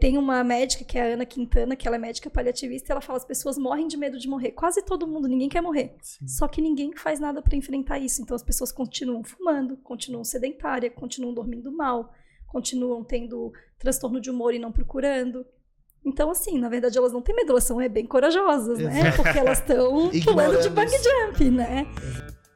Tem uma médica, que é a Ana Quintana, que ela é médica paliativista, e ela fala: as pessoas morrem de medo de morrer. Quase todo mundo, ninguém quer morrer. Sim. Só que ninguém faz nada para enfrentar isso. Então as pessoas continuam fumando, continuam sedentária, continuam dormindo mal, continuam tendo transtorno de humor e não procurando. Então, assim, na verdade, elas não têm medo, elas são é, bem corajosas, né? Porque elas estão pulando de bang jump, né?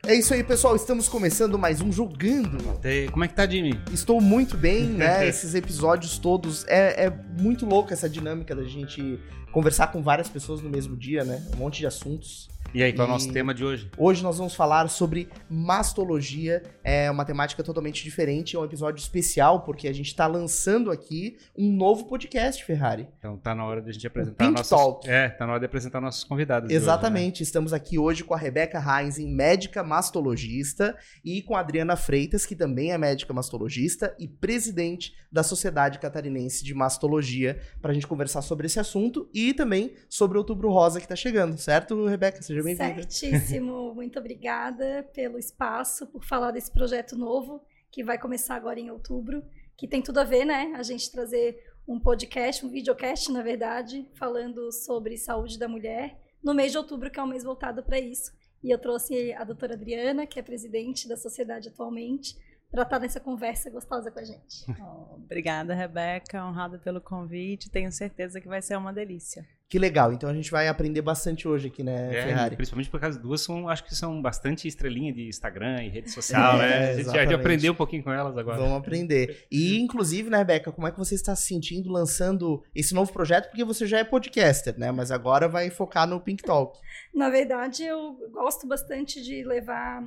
É isso aí, pessoal. Estamos começando mais um Jogando. Como é que tá, Jimmy? Estou muito bem, né? Esses episódios todos. É, é muito louco essa dinâmica da gente conversar com várias pessoas no mesmo dia, né? Um monte de assuntos. E aí, qual é o nosso tema de hoje? Hoje nós vamos falar sobre mastologia, é uma temática totalmente diferente, é um episódio especial, porque a gente está lançando aqui um novo podcast, Ferrari. Então tá na hora de a gente apresentar Pink nossas... Talk. É, tá na hora de apresentar nossos convidados. Exatamente, hoje, né? estamos aqui hoje com a Rebeca Heinz, médica mastologista, e com a Adriana Freitas, que também é médica mastologista e presidente da Sociedade Catarinense de Mastologia, para a gente conversar sobre esse assunto e também sobre o Outubro Rosa que está chegando, certo, Rebeca? Seja bem-vinda. Certíssimo. Muito obrigada pelo espaço, por falar desse projeto novo que vai começar agora em outubro, que tem tudo a ver, né? A gente trazer um podcast, um videocast, na verdade, falando sobre saúde da mulher no mês de outubro, que é um mês voltado para isso. E eu trouxe a doutora Adriana, que é presidente da sociedade atualmente, para estar nessa conversa gostosa com a gente. Oh, obrigada, Rebeca. Honrada pelo convite. Tenho certeza que vai ser uma delícia. Que legal. Então a gente vai aprender bastante hoje aqui, né, é, Ferrari? Principalmente porque as duas são, acho que são bastante estrelinha de Instagram e rede social, é, né? A gente já, já aprendeu um pouquinho com elas agora. Vamos aprender. E, inclusive, né, Rebeca, como é que você está se sentindo lançando esse novo projeto? Porque você já é podcaster, né? Mas agora vai focar no Pink Talk. Na verdade, eu gosto bastante de levar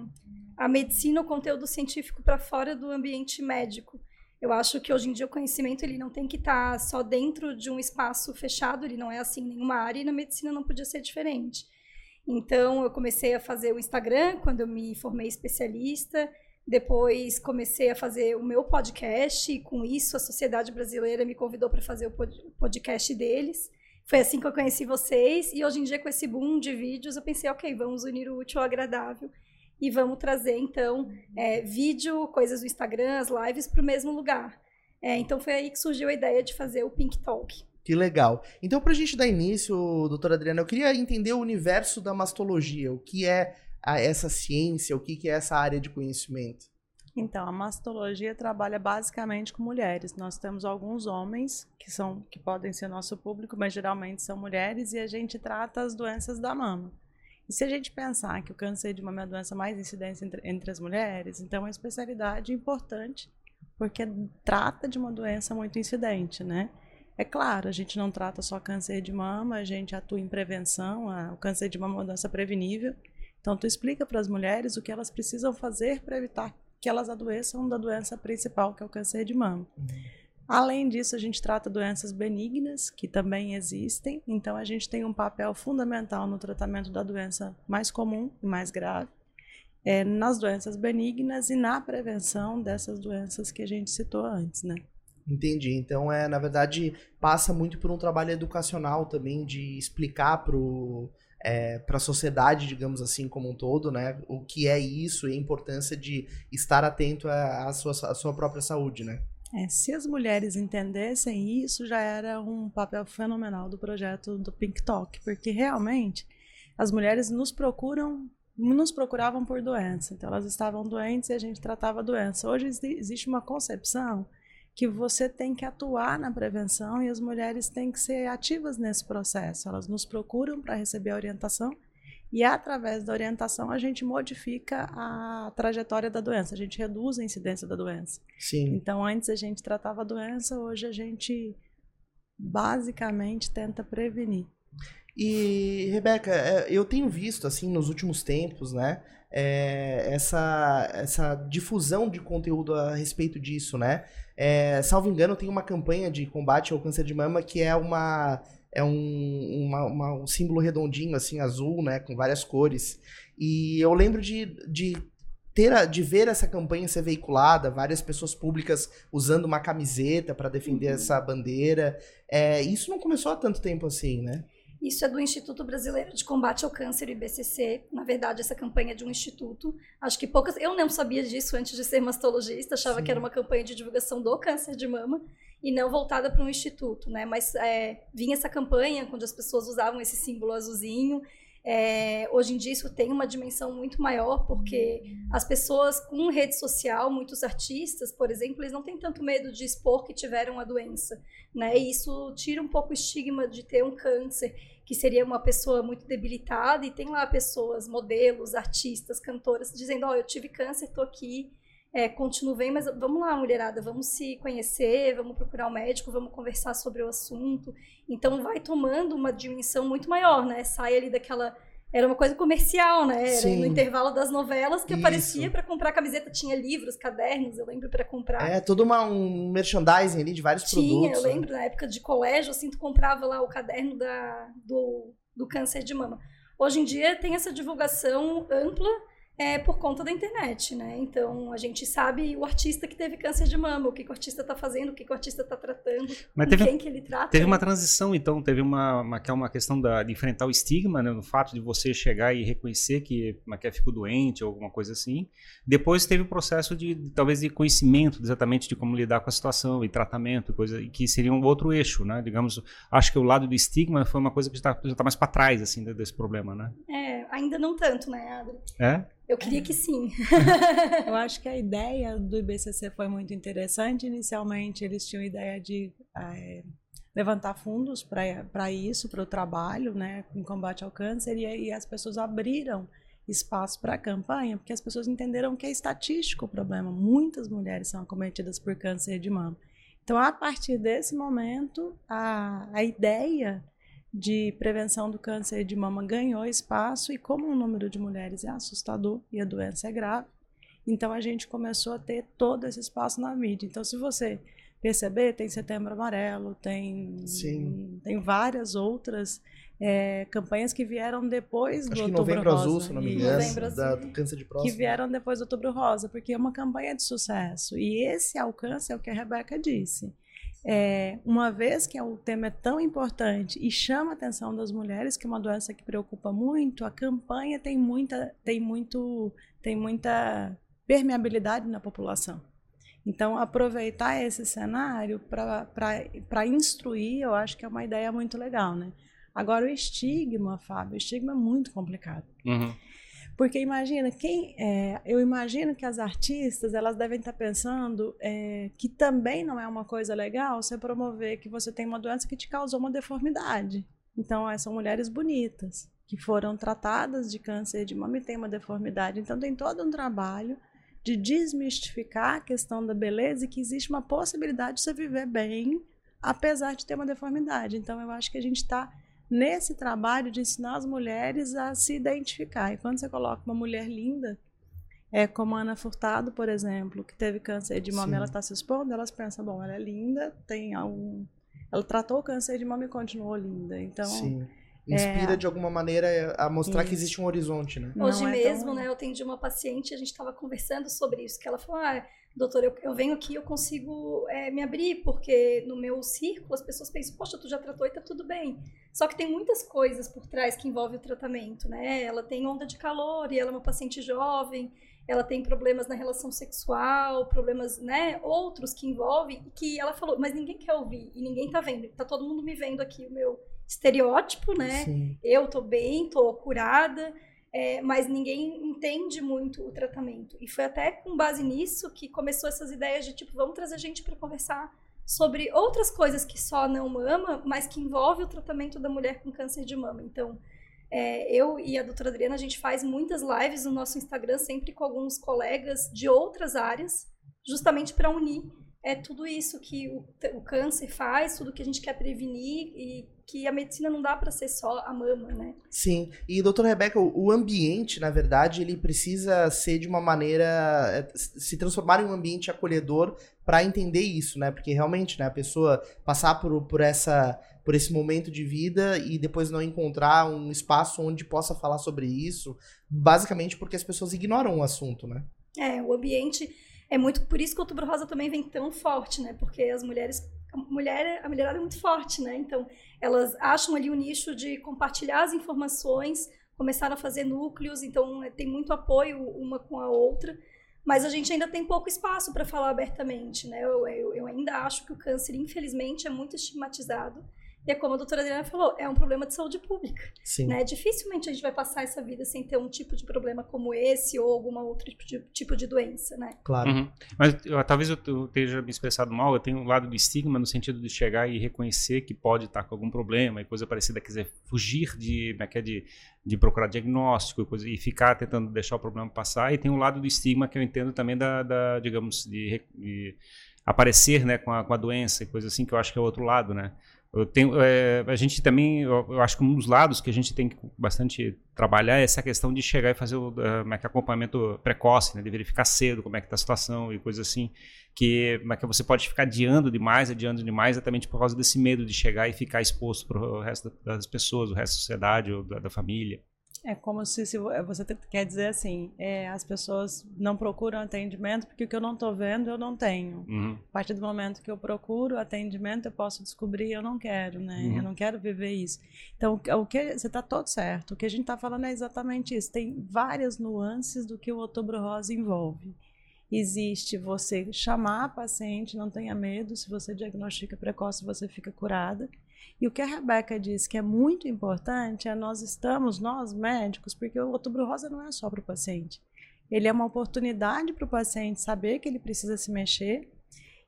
a medicina, o conteúdo científico para fora do ambiente médico. Eu acho que hoje em dia o conhecimento ele não tem que estar tá só dentro de um espaço fechado, ele não é assim nenhuma área e na medicina não podia ser diferente. Então eu comecei a fazer o Instagram quando eu me formei especialista, depois comecei a fazer o meu podcast e com isso a sociedade brasileira me convidou para fazer o podcast deles. Foi assim que eu conheci vocês e hoje em dia com esse boom de vídeos eu pensei, ok, vamos unir o útil ao agradável e vamos trazer, então, é, vídeo, coisas do Instagram, as lives para o mesmo lugar. É, então, foi aí que surgiu a ideia de fazer o Pink Talk. Que legal. Então, para a gente dar início, doutora Adriana, eu queria entender o universo da mastologia. O que é a, essa ciência, o que, que é essa área de conhecimento? Então, a mastologia trabalha basicamente com mulheres. Nós temos alguns homens que são que podem ser nosso público, mas geralmente são mulheres e a gente trata as doenças da mama. E se a gente pensar que o câncer de mama é a doença mais incidente entre, entre as mulheres, então é uma especialidade importante, porque trata de uma doença muito incidente, né? É claro, a gente não trata só câncer de mama, a gente atua em prevenção, a, o câncer de mama é uma doença prevenível. Então, tu explica para as mulheres o que elas precisam fazer para evitar que elas adoeçam da doença principal, que é o câncer de mama. Uhum. Além disso, a gente trata doenças benignas, que também existem, então a gente tem um papel fundamental no tratamento da doença mais comum e mais grave, é, nas doenças benignas e na prevenção dessas doenças que a gente citou antes, né? Entendi. Então, é, na verdade, passa muito por um trabalho educacional também, de explicar para é, a sociedade, digamos assim, como um todo, né? O que é isso e a importância de estar atento à sua, à sua própria saúde, né? É, se as mulheres entendessem isso, já era um papel fenomenal do projeto do Pink Talk, porque realmente as mulheres nos procuram, nos procuravam por doença. Então elas estavam doentes e a gente tratava a doença. Hoje existe uma concepção que você tem que atuar na prevenção e as mulheres têm que ser ativas nesse processo. Elas nos procuram para receber a orientação e através da orientação a gente modifica a trajetória da doença, a gente reduz a incidência da doença. Sim. Então antes a gente tratava a doença, hoje a gente basicamente tenta prevenir. E Rebeca, é, eu tenho visto assim nos últimos tempos, né, é, essa essa difusão de conteúdo a respeito disso, né? É, salvo engano, tem uma campanha de combate ao câncer de mama que é uma é um, uma, uma, um símbolo redondinho, assim, azul, né? Com várias cores. E eu lembro de, de ter a, de ver essa campanha ser veiculada, várias pessoas públicas usando uma camiseta para defender uhum. essa bandeira. É, isso não começou há tanto tempo assim, né? Isso é do Instituto Brasileiro de Combate ao Câncer, IBCC. Na verdade, essa campanha é de um instituto. Acho que poucas. Eu não sabia disso antes de ser mastologista, achava Sim. que era uma campanha de divulgação do câncer de mama. E não voltada para um instituto, né? Mas é, vinha essa campanha onde as pessoas usavam esse símbolo azulzinho. É, hoje em dia isso tem uma dimensão muito maior, porque as pessoas com rede social, muitos artistas, por exemplo, eles não têm tanto medo de expor que tiveram a doença, né? E isso tira um pouco o estigma de ter um câncer, que seria uma pessoa muito debilitada, e tem lá pessoas, modelos, artistas, cantoras, dizendo, ó, oh, eu tive câncer, tô aqui, é, continuo bem, mas vamos lá, mulherada, vamos se conhecer, vamos procurar um médico, vamos conversar sobre o assunto. Então vai tomando uma dimensão muito maior, né? Sai ali daquela. Era uma coisa comercial, né? Era Sim. no intervalo das novelas que Isso. aparecia para comprar camiseta, tinha livros, cadernos, eu lembro para comprar. É, todo uma, um merchandising ali de vários tinha, produtos. Tinha, eu né? lembro na época de colégio, assim, tu comprava lá o caderno da, do, do câncer de mama. Hoje em dia tem essa divulgação ampla é por conta da internet, né? Então a gente sabe o artista que teve câncer de mama, o que, que o artista está fazendo, o que, que o artista está tratando, Mas teve, quem que ele trata. Teve uma transição, então, teve uma, uma, que é uma questão da, de enfrentar o estigma, né? No fato de você chegar e reconhecer que uma que ficou doente ou alguma coisa assim. Depois teve o processo de talvez de conhecimento exatamente de como lidar com a situação e tratamento, coisa que seria um outro eixo, né? Digamos, acho que o lado do estigma foi uma coisa que já está tá mais para trás assim desse problema, né? É, ainda não tanto, né, Adri? É? Eu queria que sim. Eu acho que a ideia do IBCC foi muito interessante. Inicialmente, eles tinham a ideia de é, levantar fundos para isso, para o trabalho, né, em combate ao câncer, e as pessoas abriram espaço para a campanha, porque as pessoas entenderam que é estatístico o problema. Muitas mulheres são acometidas por câncer de mama. Então, a partir desse momento, a, a ideia de prevenção do câncer de mama ganhou espaço e como o número de mulheres é assustador e a doença é grave, então a gente começou a ter todo esse espaço na mídia. Então se você perceber, tem Setembro Amarelo, tem Sim. tem várias outras é, campanhas que vieram depois Acho do que Outubro Rosa. Azul, se não me engano, da, câncer de próstata. Que vieram depois do Outubro Rosa, porque é uma campanha de sucesso. E esse alcance é o que a Rebeca disse é, uma vez que o tema é tão importante e chama a atenção das mulheres, que é uma doença que preocupa muito, a campanha tem muita, tem muito, tem muita permeabilidade na população. Então, aproveitar esse cenário para instruir, eu acho que é uma ideia muito legal, né? Agora, o estigma, Fábio, o estigma é muito complicado. Uhum. Porque imagina, quem é, eu imagino que as artistas elas devem estar pensando é, que também não é uma coisa legal você promover que você tem uma doença que te causou uma deformidade. Então, são mulheres bonitas que foram tratadas de câncer de mama e têm uma deformidade. Então, tem todo um trabalho de desmistificar a questão da beleza e que existe uma possibilidade de você viver bem apesar de ter uma deformidade. Então, eu acho que a gente está nesse trabalho de ensinar as mulheres a se identificar. E quando você coloca uma mulher linda, é como a Ana Furtado, por exemplo, que teve câncer de mama, e ela está se expondo, elas pensam, bom, ela é linda, tem algum, ela tratou o câncer de mama e continuou linda. Então, Sim. Inspira é... de alguma maneira a mostrar isso. que existe um horizonte, né? Hoje é mesmo, tão... né, eu atendi uma paciente, a gente estava conversando sobre isso, que ela falou, ah, doutor, eu, eu venho aqui, eu consigo é, me abrir, porque no meu círculo as pessoas pensam, poxa, tu já tratou e tá tudo bem. Só que tem muitas coisas por trás que envolvem o tratamento, né? Ela tem onda de calor e ela é uma paciente jovem, ela tem problemas na relação sexual, problemas, né, outros que envolvem, que ela falou, mas ninguém quer ouvir, e ninguém tá vendo, tá todo mundo me vendo aqui, o meu estereótipo, né? Sim. Eu tô bem, tô curada, é, mas ninguém entende muito o tratamento. E foi até com base nisso que começou essas ideias de tipo, vamos trazer gente para conversar sobre outras coisas que só não mama, mas que envolve o tratamento da mulher com câncer de mama. Então, é, eu e a doutora Adriana, a gente faz muitas lives no nosso Instagram, sempre com alguns colegas de outras áreas, justamente para unir é tudo isso que o, o, câncer faz, tudo que a gente quer prevenir e que a medicina não dá para ser só a mama, né? Sim. E doutora Rebeca, o ambiente, na verdade, ele precisa ser de uma maneira é, se transformar em um ambiente acolhedor para entender isso, né? Porque realmente, né, a pessoa passar por, por essa por esse momento de vida e depois não encontrar um espaço onde possa falar sobre isso, basicamente porque as pessoas ignoram o assunto, né? É, o ambiente é muito por isso que o Outubro Rosa também vem tão forte, né? Porque as mulheres, a mulher, a mulherada é muito forte, né? Então, elas acham ali o nicho de compartilhar as informações, começaram a fazer núcleos, então é, tem muito apoio uma com a outra. mas a gente ainda tem pouco espaço para falar abertamente, né? Eu, eu, eu, ainda acho que o câncer, infelizmente, é muito estigmatizado. E é como a doutora Adriana falou, é um problema de saúde pública. Sim. Né? Dificilmente a gente vai passar essa vida sem ter um tipo de problema como esse ou alguma outro tipo de, tipo de doença, né? Claro. Uhum. Mas eu, talvez eu, esteja me expressado mal, eu tenho um lado do estigma no sentido de chegar e reconhecer que pode estar com algum problema e coisa parecida, quer dizer, fugir de, é, é de, de procurar diagnóstico e, coisa, e ficar tentando deixar o problema passar. E tem um lado do estigma que eu entendo também da, da digamos, de, de aparecer né, com, a, com a doença e coisa assim, que eu acho que é o outro lado, né? Tenho, é, a gente também, eu, eu, acho que um dos lados que a gente tem que bastante trabalhar é essa questão de chegar e fazer o uh, é acompanhamento precoce, né, de verificar cedo como é que está a situação e coisas assim, que, como é que você pode ficar adiando demais, adiando demais, exatamente por causa desse medo de chegar e ficar exposto para o resto das pessoas, o resto da sociedade ou da, da família. É como se, se é, você quer dizer assim, é, as pessoas não procuram atendimento porque o que eu não estou vendo eu não tenho. Uhum. A partir do momento que eu procuro atendimento eu posso descobrir eu não quero, né? Uhum. Eu não quero viver isso. Então o que você está todo certo. O que a gente está falando é exatamente isso. Tem várias nuances do que o Outubro Rosa envolve. Existe você chamar a paciente, não tenha medo. Se você diagnostica precoce você fica curada. E o que a Rebeca diz que é muito importante é nós estamos, nós médicos, porque o outubro rosa não é só para o paciente. Ele é uma oportunidade para o paciente saber que ele precisa se mexer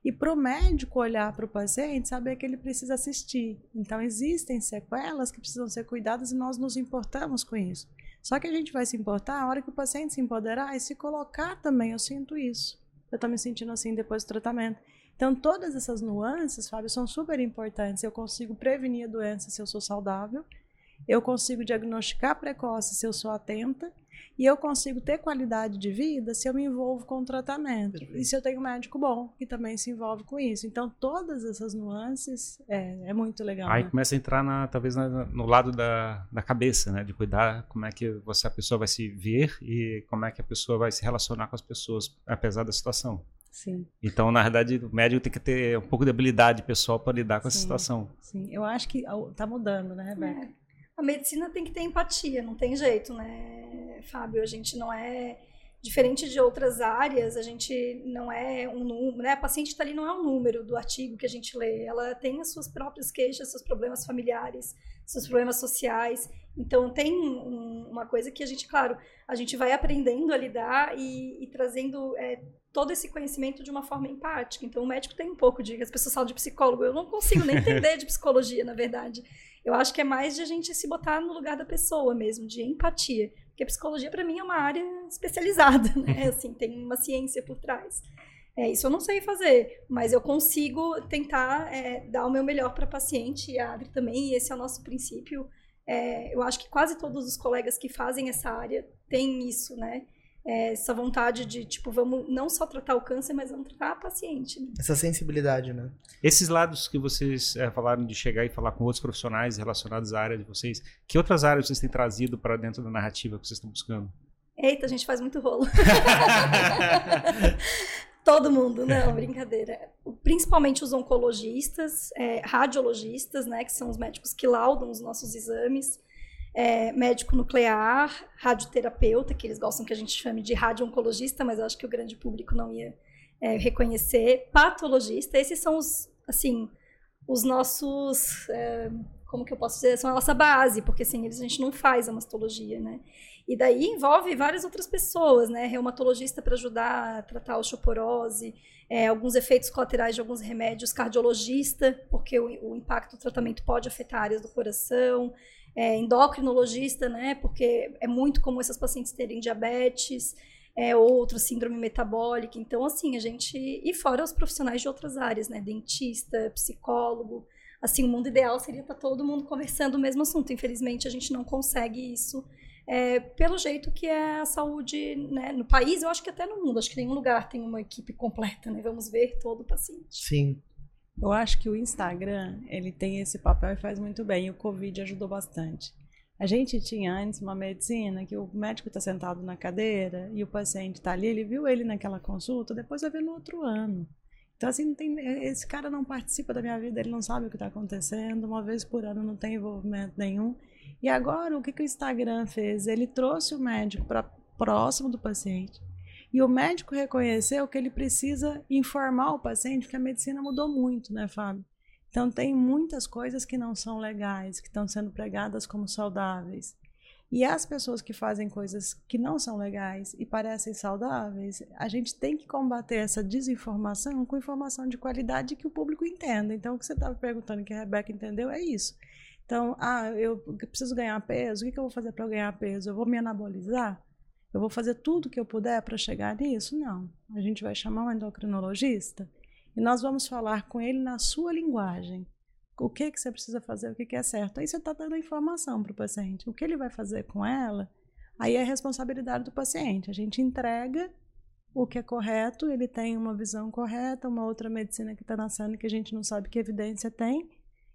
e para o médico olhar para o paciente saber que ele precisa assistir. Então existem sequelas que precisam ser cuidadas e nós nos importamos com isso. Só que a gente vai se importar a hora que o paciente se empoderar e se colocar também. Eu sinto isso. Eu estou me sentindo assim depois do tratamento. Então, todas essas nuances, Fábio, são super importantes. Eu consigo prevenir a doença se eu sou saudável, eu consigo diagnosticar precoce se eu sou atenta, e eu consigo ter qualidade de vida se eu me envolvo com o tratamento. Perfeito. E se eu tenho um médico bom, que também se envolve com isso. Então, todas essas nuances é, é muito legal. Aí né? começa a entrar, na, talvez, na, no lado da, da cabeça, né? De cuidar como é que você, a pessoa vai se ver e como é que a pessoa vai se relacionar com as pessoas, apesar da situação. Sim. Então, na verdade, o médico tem que ter um pouco de habilidade pessoal para lidar com sim, essa situação. Sim, eu acho que está mudando, né, Rebeca? É. A medicina tem que ter empatia, não tem jeito, né, Fábio? A gente não é diferente de outras áreas, a gente não é um número, né? A paciente está ali não é um número do artigo que a gente lê, ela tem as suas próprias queixas, seus problemas familiares, seus problemas sociais. Então tem um, uma coisa que a gente, claro, a gente vai aprendendo a lidar e, e trazendo é, todo esse conhecimento de uma forma empática. Então, o médico tem um pouco de. As pessoas falam de psicólogo, eu não consigo nem entender de psicologia, na verdade. Eu acho que é mais de a gente se botar no lugar da pessoa mesmo, de empatia. Porque psicologia, para mim, é uma área especializada, né? Assim, tem uma ciência por trás. É, isso eu não sei fazer, mas eu consigo tentar é, dar o meu melhor para a paciente e a Adri também, e esse é o nosso princípio. É, eu acho que quase todos os colegas que fazem essa área têm isso, né? é, essa vontade de, tipo, vamos não só tratar o câncer, mas vamos tratar a paciente. Né? Essa sensibilidade, né? Esses lados que vocês é, falaram de chegar e falar com outros profissionais relacionados à área de vocês, que outras áreas vocês têm trazido para dentro da narrativa que vocês estão buscando? Eita, a gente faz muito rolo. Todo mundo, não, brincadeira. Principalmente os oncologistas, é, radiologistas, né, que são os médicos que laudam os nossos exames é, médico nuclear, radioterapeuta, que eles gostam que a gente chame de radio-oncologista, mas eu acho que o grande público não ia é, reconhecer, patologista, esses são os, assim, os nossos, é, como que eu posso dizer, são a nossa base, porque sem eles a gente não faz a mastologia, né? E daí envolve várias outras pessoas, né? Reumatologista para ajudar a tratar a osteoporose, é, alguns efeitos colaterais de alguns remédios, cardiologista, porque o, o impacto do tratamento pode afetar áreas do coração, é, endocrinologista, né? Porque é muito comum essas pacientes terem diabetes, é, outra síndrome metabólica. Então, assim, a gente. E fora os profissionais de outras áreas, né? Dentista, psicólogo. Assim, o mundo ideal seria estar todo mundo conversando o mesmo assunto. Infelizmente, a gente não consegue isso. É, pelo jeito que é a saúde né, no país, eu acho que até no mundo, acho que nenhum lugar tem uma equipe completa, né? Vamos ver todo o paciente. Sim. Eu acho que o Instagram, ele tem esse papel e faz muito bem. E o Covid ajudou bastante. A gente tinha antes uma medicina que o médico está sentado na cadeira e o paciente está ali, ele viu ele naquela consulta, depois vai ver no outro ano. Então, assim, tem, esse cara não participa da minha vida, ele não sabe o que está acontecendo, uma vez por ano não tem envolvimento nenhum. E agora, o que, que o Instagram fez? Ele trouxe o médico para próximo do paciente E o médico reconheceu que ele precisa informar o paciente que a medicina mudou muito, né, Fábio? Então, tem muitas coisas que não são legais, que estão sendo pregadas como saudáveis. E as pessoas que fazem coisas que não são legais e parecem saudáveis, a gente tem que combater essa desinformação com informação de qualidade que o público entenda. Então, o que você estava perguntando que a Rebeca entendeu é isso. Então, ah, eu preciso ganhar peso, o que eu vou fazer para ganhar peso? Eu vou me anabolizar? Eu vou fazer tudo que eu puder para chegar nisso? Não. A gente vai chamar um endocrinologista e nós vamos falar com ele na sua linguagem o que, que você precisa fazer, o que, que é certo. Aí você está dando a informação para o paciente. O que ele vai fazer com ela, aí é responsabilidade do paciente. A gente entrega o que é correto, ele tem uma visão correta, uma outra medicina que está nascendo que a gente não sabe que evidência tem,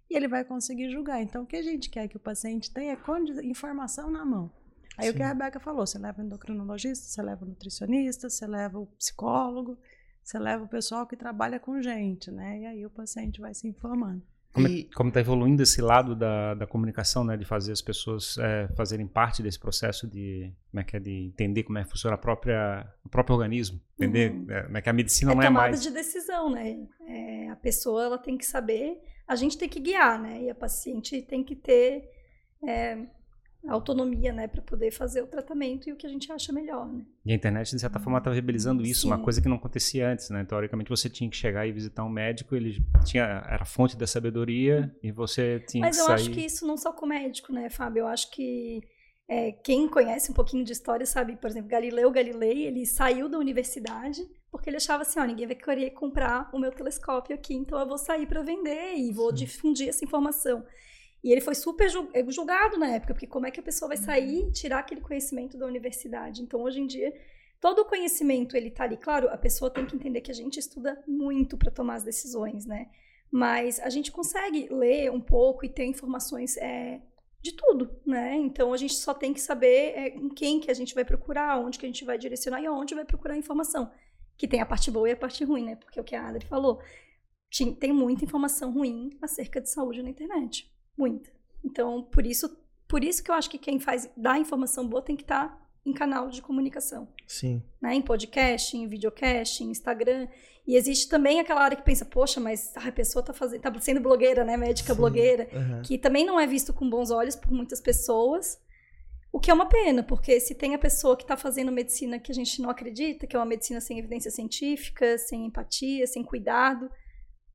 e ele vai conseguir julgar. Então, o que a gente quer que o paciente tenha é informação na mão. Aí Sim. o que a Rebeca falou, você leva o endocrinologista, você leva o nutricionista, você leva o psicólogo, você leva o pessoal que trabalha com gente, né? E aí o paciente vai se informando. Como, e... como está evoluindo esse lado da, da comunicação, né, de fazer as pessoas é, fazerem parte desse processo de, como é que é, de entender como é que funciona a própria, o próprio organismo, entender uhum. é, como é que a medicina é não é mais... É tomada de decisão, né? É, a pessoa ela tem que saber, a gente tem que guiar, né? E a paciente tem que ter é, autonomia, né, para poder fazer o tratamento e o que a gente acha melhor, né? E a internet, de certa forma, está viabilizando isso, Sim. uma coisa que não acontecia antes, né? Teoricamente, você tinha que chegar e visitar um médico, ele tinha, era fonte da sabedoria e você tinha Mas que sair... Mas eu acho que isso não só com médico, né, Fábio? Eu acho que é, quem conhece um pouquinho de história sabe, por exemplo, Galileu Galilei, ele saiu da universidade porque ele achava assim, ó, ninguém vai querer comprar o meu telescópio aqui, então eu vou sair para vender e vou Sim. difundir essa informação. E ele foi super eh, julgado na época, porque como é que a pessoa vai sair e tirar aquele conhecimento da universidade? Então, hoje em dia, todo o conhecimento ele tá ali. Claro, a pessoa tem que entender que a gente estuda muito para tomar as decisões, né? Mas a gente consegue ler um pouco e ter informações é, de tudo, né? Então a gente só tem que saber é, em quem que a gente vai procurar, onde que a gente vai direcionar e onde vai procurar a informação. Que tem a parte boa e a parte ruim, né? Porque é o que a Adri falou. Tem muita informação ruim acerca de saúde na internet. Muita. Então, por isso, por isso que eu acho que quem faz dá informação boa tem que estar tá em canal de comunicação. Sim. Né? Em podcast, em videocast, em Instagram. E existe também aquela área que pensa, poxa, mas a pessoa está fazendo, tá sendo blogueira, né? Médica Sim. blogueira, uhum. que também não é visto com bons olhos por muitas pessoas. O que é uma pena, porque se tem a pessoa que está fazendo medicina que a gente não acredita, que é uma medicina sem evidência científica, sem empatia, sem cuidado,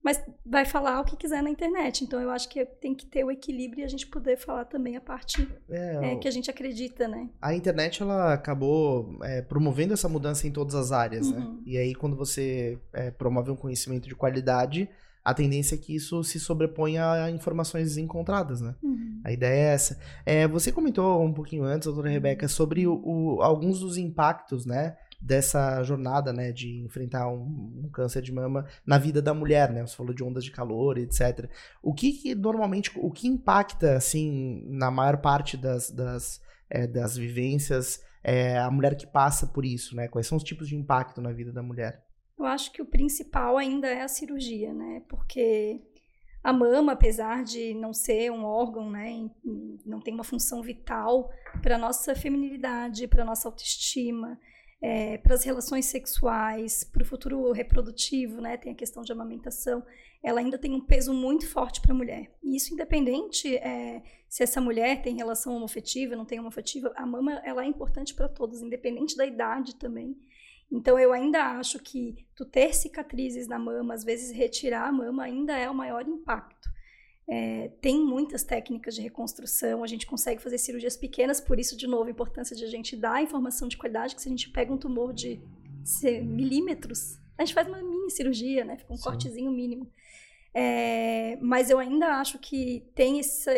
mas vai falar o que quiser na internet. Então eu acho que tem que ter o equilíbrio e a gente poder falar também a parte é, é, que a gente acredita, né? A internet ela acabou é, promovendo essa mudança em todas as áreas, né? uhum. né? E aí quando você é, promove um conhecimento de qualidade, a tendência é que isso se sobreponha a informações encontradas, né? Uhum. A ideia é essa. É, você comentou um pouquinho antes, doutora Rebeca, sobre o, o, alguns dos impactos, né? Dessa jornada, né, de enfrentar um, um, câncer de mama na vida da mulher, né? Você falou de ondas de calor, etc. O que, que normalmente, o que impacta, assim, na maior parte das, das, é, das vivências, é, a mulher que passa por isso, né? Quais são os tipos de impacto na vida da mulher? Eu acho que o principal ainda é a cirurgia, né? Porque a mama, apesar de não ser um órgão, né, não tem uma função vital para nossa feminilidade, para nossa autoestima, é, para as relações sexuais, para o futuro reprodutivo, né? Tem a questão de amamentação. Ela ainda tem um peso muito forte para a mulher. E isso independente é, se essa mulher tem relação homofetiva, não tem homofetiva, a mama ela é importante para todos, independente da idade também. Então eu ainda acho que tu ter cicatrizes na mama, às vezes retirar a mama ainda é o maior impacto. É, tem muitas técnicas de reconstrução, a gente consegue fazer cirurgias pequenas, por isso, de novo, a importância de a gente dar informação de qualidade, que se a gente pega um tumor de milímetros, a gente faz uma mini cirurgia, né? Fica um Sim. cortezinho mínimo. É, mas eu ainda acho que tem essa,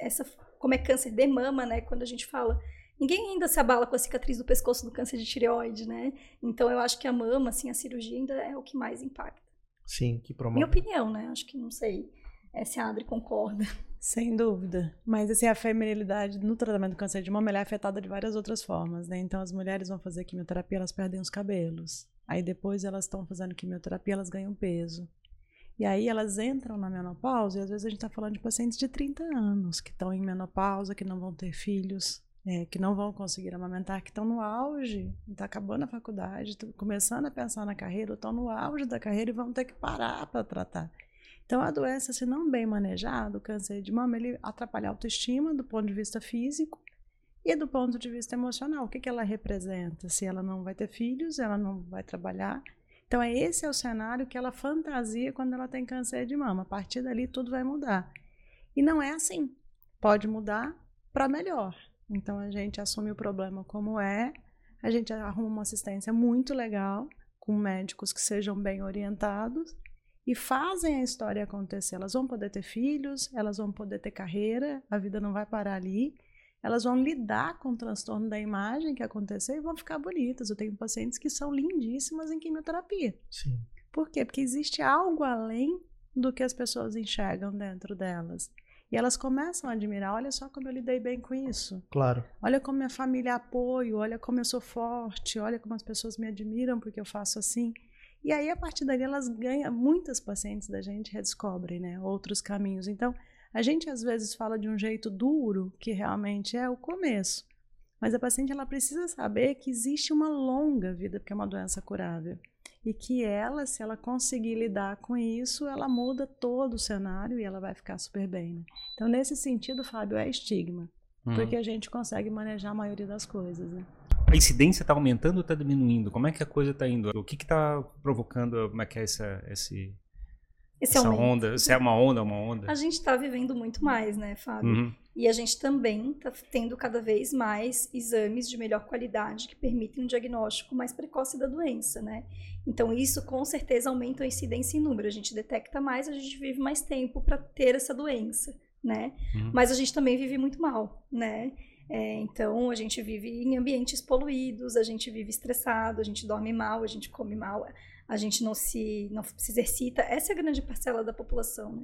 essa, como é câncer de mama, né? Quando a gente fala, ninguém ainda se abala com a cicatriz do pescoço do câncer de tireoide, né? Então eu acho que a mama, assim, a cirurgia ainda é o que mais impacta. Sim, que promove. Minha opinião, né? Acho que não sei se a Adri concorda. Sem dúvida. Mas assim, a feminilidade no tratamento do câncer de mama é afetada de várias outras formas, né? Então as mulheres vão fazer quimioterapia, elas perdem os cabelos. Aí depois elas estão fazendo quimioterapia, elas ganham peso. E aí elas entram na menopausa e às vezes a gente está falando de pacientes de 30 anos que estão em menopausa, que não vão ter filhos é, que não vão conseguir amamentar, que estão no auge, está acabando a faculdade, começando a pensar na carreira, estão no auge da carreira e vão ter que parar para tratar. Então, a doença, se não bem manejada, o câncer de mama, ele atrapalha a autoestima do ponto de vista físico e do ponto de vista emocional. O que, que ela representa? Se ela não vai ter filhos, ela não vai trabalhar. Então, é esse é o cenário que ela fantasia quando ela tem câncer de mama. A partir dali, tudo vai mudar. E não é assim. Pode mudar para melhor. Então, a gente assume o problema como é, a gente arruma uma assistência muito legal, com médicos que sejam bem orientados e fazem a história acontecer. Elas vão poder ter filhos, elas vão poder ter carreira, a vida não vai parar ali. Elas vão lidar com o transtorno da imagem que aconteceu e vão ficar bonitas. Eu tenho pacientes que são lindíssimas em quimioterapia. Sim. Por quê? Porque existe algo além do que as pessoas enxergam dentro delas. E elas começam a admirar: olha só como eu lidei bem com isso. Claro. Olha como minha família apoio, olha como eu sou forte, olha como as pessoas me admiram porque eu faço assim. E aí, a partir dali, elas ganham, muitas pacientes da gente redescobrem né, outros caminhos. Então, a gente às vezes fala de um jeito duro, que realmente é o começo. Mas a paciente ela precisa saber que existe uma longa vida, porque é uma doença curável. E que ela, se ela conseguir lidar com isso, ela muda todo o cenário e ela vai ficar super bem. Né? Então, nesse sentido, Fábio, é estigma. Uhum. Porque a gente consegue manejar a maioria das coisas. Né? A incidência está aumentando ou está diminuindo? Como é que a coisa está indo? O que está provocando, como é que é essa, esse, esse essa onda? Se é uma onda, é uma onda? A gente está vivendo muito mais, né, Fábio? Uhum. E a gente também está tendo cada vez mais exames de melhor qualidade que permitem um diagnóstico mais precoce da doença, né? Então, isso com certeza aumenta a incidência em número. A gente detecta mais, a gente vive mais tempo para ter essa doença, né? Uhum. Mas a gente também vive muito mal, né? É, então, a gente vive em ambientes poluídos, a gente vive estressado, a gente dorme mal, a gente come mal, a gente não se, não se exercita. Essa é a grande parcela da população. Né?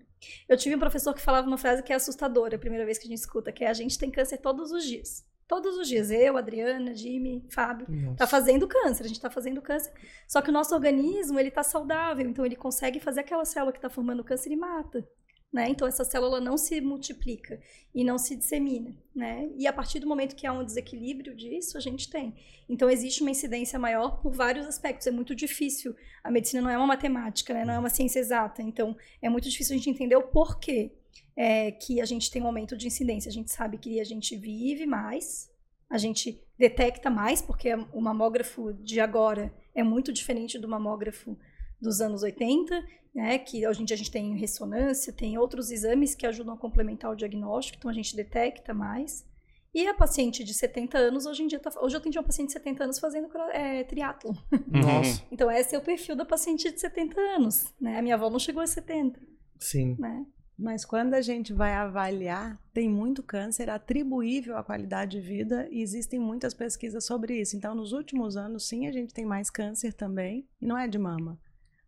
Eu tive um professor que falava uma frase que é assustadora, a primeira vez que a gente escuta, que é a gente tem câncer todos os dias. Todos os dias, eu, Adriana, Jimmy, Fábio, Nossa. tá fazendo câncer, a gente tá fazendo câncer. Só que o nosso organismo, ele tá saudável, então ele consegue fazer aquela célula que tá formando câncer e mata. Né? Então essa célula não se multiplica e não se dissemina, né? E a partir do momento que há um desequilíbrio disso, a gente tem. Então existe uma incidência maior por vários aspectos. É muito difícil. A medicina não é uma matemática, né? Não é uma ciência exata. Então é muito difícil a gente entender o porquê é, que a gente tem um aumento de incidência. A gente sabe que a gente vive mais, a gente detecta mais, porque o mamógrafo de agora é muito diferente do mamógrafo dos anos 80 né, que hoje em dia a gente tem ressonância, tem outros exames que ajudam a complementar o diagnóstico, então a gente detecta mais. E a paciente de 70 anos, hoje em dia, tá, hoje eu atendi uma paciente de 70 anos fazendo é, triatlo. Nossa. então esse é o perfil da paciente de 70 anos, né? A minha avó não chegou a 70. Sim. Né? Mas quando a gente vai avaliar, tem muito câncer atribuível à qualidade de vida e existem muitas pesquisas sobre isso. Então, nos últimos anos, sim, a gente tem mais câncer também, e não é de mama.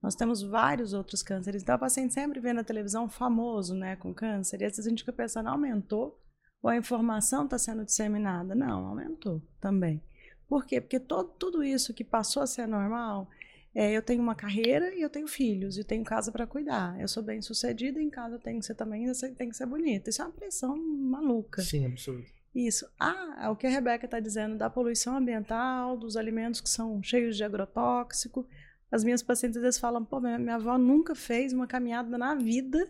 Nós temos vários outros cânceres. Então, a paciente sempre vê na televisão famoso, né, com câncer, e às vezes a gente fica pensando, aumentou? Ou a informação está sendo disseminada? Não, aumentou também. Por quê? Porque todo, tudo isso que passou a ser normal, é, eu tenho uma carreira e eu tenho filhos, e tenho casa para cuidar. Eu sou bem sucedida, em casa tem que ser também, tem que ser bonita. Isso é uma pressão maluca. Sim, absurdo. Isso. Ah, é o que a Rebeca está dizendo da poluição ambiental, dos alimentos que são cheios de agrotóxico. As minhas pacientes às vezes falam, pô, minha, minha avó nunca fez uma caminhada na vida,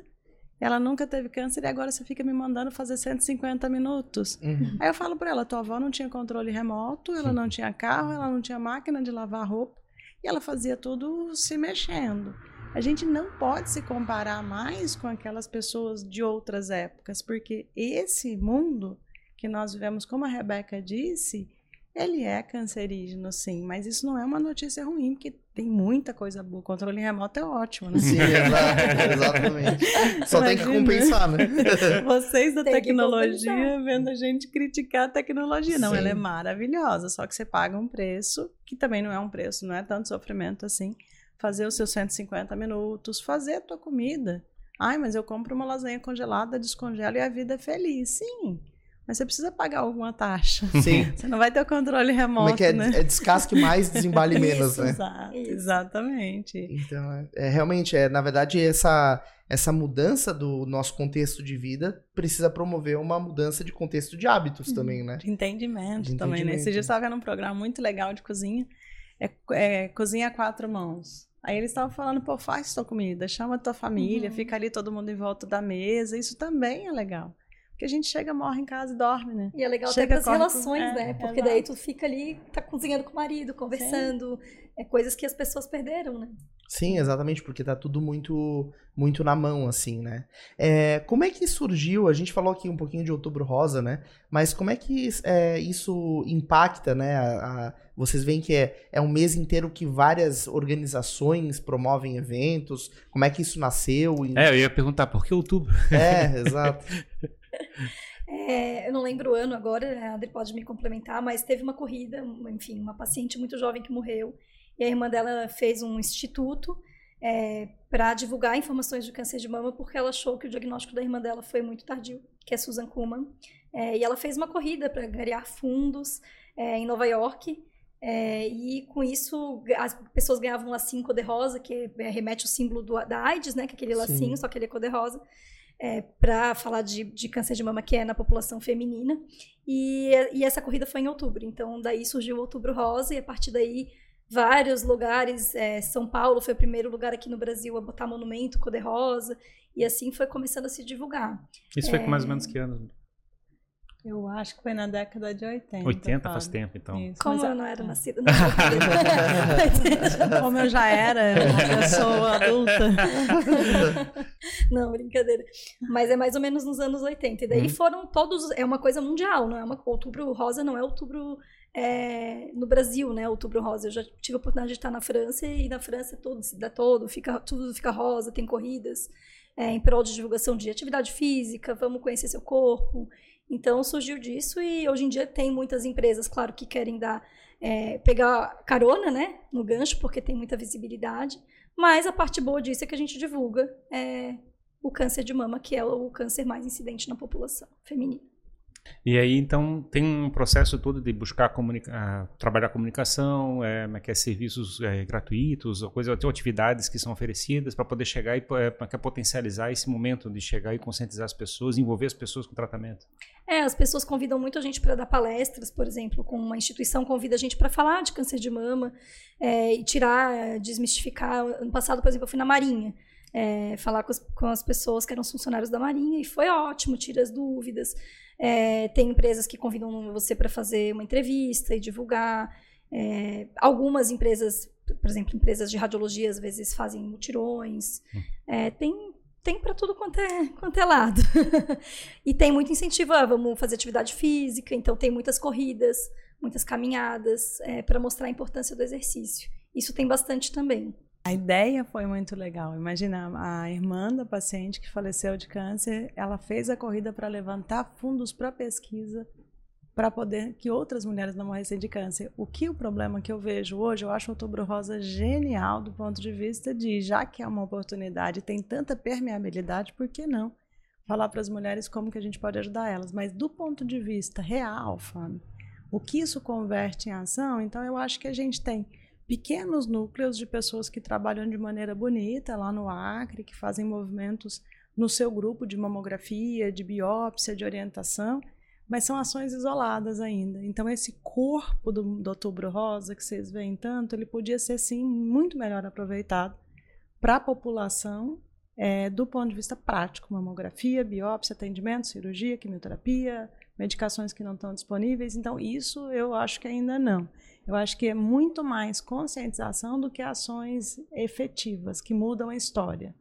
ela nunca teve câncer e agora você fica me mandando fazer 150 minutos. Uhum. Aí eu falo para ela, tua avó não tinha controle remoto, ela não tinha carro, ela não tinha máquina de lavar roupa, e ela fazia tudo se mexendo. A gente não pode se comparar mais com aquelas pessoas de outras épocas, porque esse mundo que nós vivemos, como a Rebeca disse, ele é cancerígeno, sim, mas isso não é uma notícia ruim, porque tem muita coisa boa. O controle remoto é ótimo, né? Sim, exatamente. Só Imagina, tem que compensar, né? Vocês da tem tecnologia vendo a gente criticar a tecnologia. Não, Sim. ela é maravilhosa, só que você paga um preço, que também não é um preço, não é tanto sofrimento assim. Fazer os seus 150 minutos, fazer a tua comida. Ai, mas eu compro uma lasanha congelada, descongelo e a vida é feliz. Sim, mas você precisa pagar alguma taxa. Sim. Você não vai ter o controle remoto, Como é que é? né? É descasque mais, desembale menos, Isso, né? exato, exatamente. Então, é, é, realmente, é, na verdade, essa, essa mudança do nosso contexto de vida precisa promover uma mudança de contexto de hábitos também, né? De entendimento, De também, né? entendimento. Esse dia eu estava vendo um programa muito legal de cozinha, é, é Cozinha a Quatro Mãos. Aí eles estavam falando, pô, faz tua comida, chama tua família, Uhum. fica ali todo mundo em volta da mesa, isso também é legal. Porque a gente chega, morre em casa e dorme, né? E é legal Chega, até para as corre com- relações, é, né? Porque exato. daí tu fica ali, tá cozinhando com o marido, conversando. É coisas que as pessoas perderam, né? Sim, exatamente, porque tá tudo muito muito na mão, assim, né? É, como é que surgiu? A gente falou aqui um pouquinho de Outubro Rosa, né? Mas como é que é, isso impacta, né? a- a- vocês veem que é, é um mês inteiro que várias organizações promovem eventos. Como é que isso nasceu? E- É, eu ia perguntar por que outubro? é exato. É, eu não lembro o ano agora, a Adri pode me complementar, mas teve uma corrida, enfim, uma paciente muito jovem que morreu. E a irmã dela fez um instituto para divulgar informações de câncer de mama, porque ela achou que o diagnóstico da irmã dela foi muito tardio, que é Susan Kuhlman. É, e ela fez uma corrida para ganhar fundos é, em Nova York. é, e com isso as pessoas ganhavam um lacinho cor-de-rosa, que é, remete ao símbolo do- da AIDS, né? Que é aquele Sim. lacinho, só que ele é cor-de-rosa para falar de, de câncer de mama que é na população feminina. E, e essa corrida foi em outubro. Então, daí surgiu o Outubro Rosa, e a partir daí, vários lugares. é, São Paulo foi o primeiro lugar aqui no Brasil a botar monumento cor-de-rosa. E assim foi começando a se divulgar. Isso foi É. com mais ou menos que ano? Eu acho que foi na década de 80. 80 faz tempo, então. Isso, Como eu a- não era nascida. a- Como eu já era uma pessoa adulta. Não, brincadeira. Mas é mais ou menos nos anos 80. E daí Uhum. foram todos. É uma coisa mundial, não é uma. Outubro Rosa não é outubro é, no Brasil, né? Outubro Rosa. Eu já tive a oportunidade de estar na França e na França todo se dá todo, fica, tudo fica rosa, tem corridas é, em prol de divulgação de atividade física, vamos conhecer seu corpo. Então surgiu disso e hoje em dia tem muitas empresas, claro, que querem dar. é, pegar carona, né, no gancho, porque tem muita visibilidade. Mas a parte boa disso é que a gente divulga é, o câncer de mama, que é o câncer mais incidente na população feminina. E aí, então, tem um processo todo de buscar comunica ah, trabalhar comunicação, é, é que é, serviços é, gratuitos, ou coisa, ou atividades que são oferecidas para poder chegar e é, potencializar esse momento de chegar e conscientizar as pessoas, envolver as pessoas com o tratamento. É, as pessoas convidam muito a gente para dar palestras, por exemplo, com uma instituição convida a gente para falar de câncer de mama é, e tirar, desmistificar. Ano passado, por exemplo, eu fui na Marinha. É, falar com as, com as pessoas que eram os funcionários da Marinha e foi ótimo, tira as dúvidas. É, tem empresas que convidam você para fazer uma entrevista e divulgar. É, algumas empresas, por exemplo, empresas de radiologia, às vezes fazem mutirões. É, tem tem para tudo quanto é, quanto é lado. e tem muito incentivo, ah, vamos fazer atividade física, então tem muitas corridas, muitas caminhadas para mostrar a importância do exercício. Isso tem bastante também. A ideia foi muito legal. Imagina, a irmã da paciente que faleceu de câncer, ela fez a corrida para levantar fundos para pesquisa para poder que outras mulheres não morressem de câncer. O que o problema que eu vejo hoje, eu acho o Outubro Rosa genial do ponto de vista de, já que é uma oportunidade, tem tanta permeabilidade, por que não falar para as mulheres como que a gente pode ajudar elas? Mas do ponto de vista real, Fábio, o que isso converte em ação, então eu acho que a gente tem pequenos núcleos de pessoas que trabalham de maneira bonita lá no Acre, que fazem movimentos no seu grupo de mamografia, de biópsia, de orientação, mas são ações isoladas ainda. Então, esse corpo do, do Outubro Rosa que vocês veem tanto, ele podia ser, sim, muito melhor aproveitado para a população é, do ponto de vista prático, mamografia, biópsia, atendimento, cirurgia, quimioterapia, medicações que não estão disponíveis. Então, isso eu acho que ainda não. Eu acho que é muito mais conscientização do que ações efetivas que mudam a história.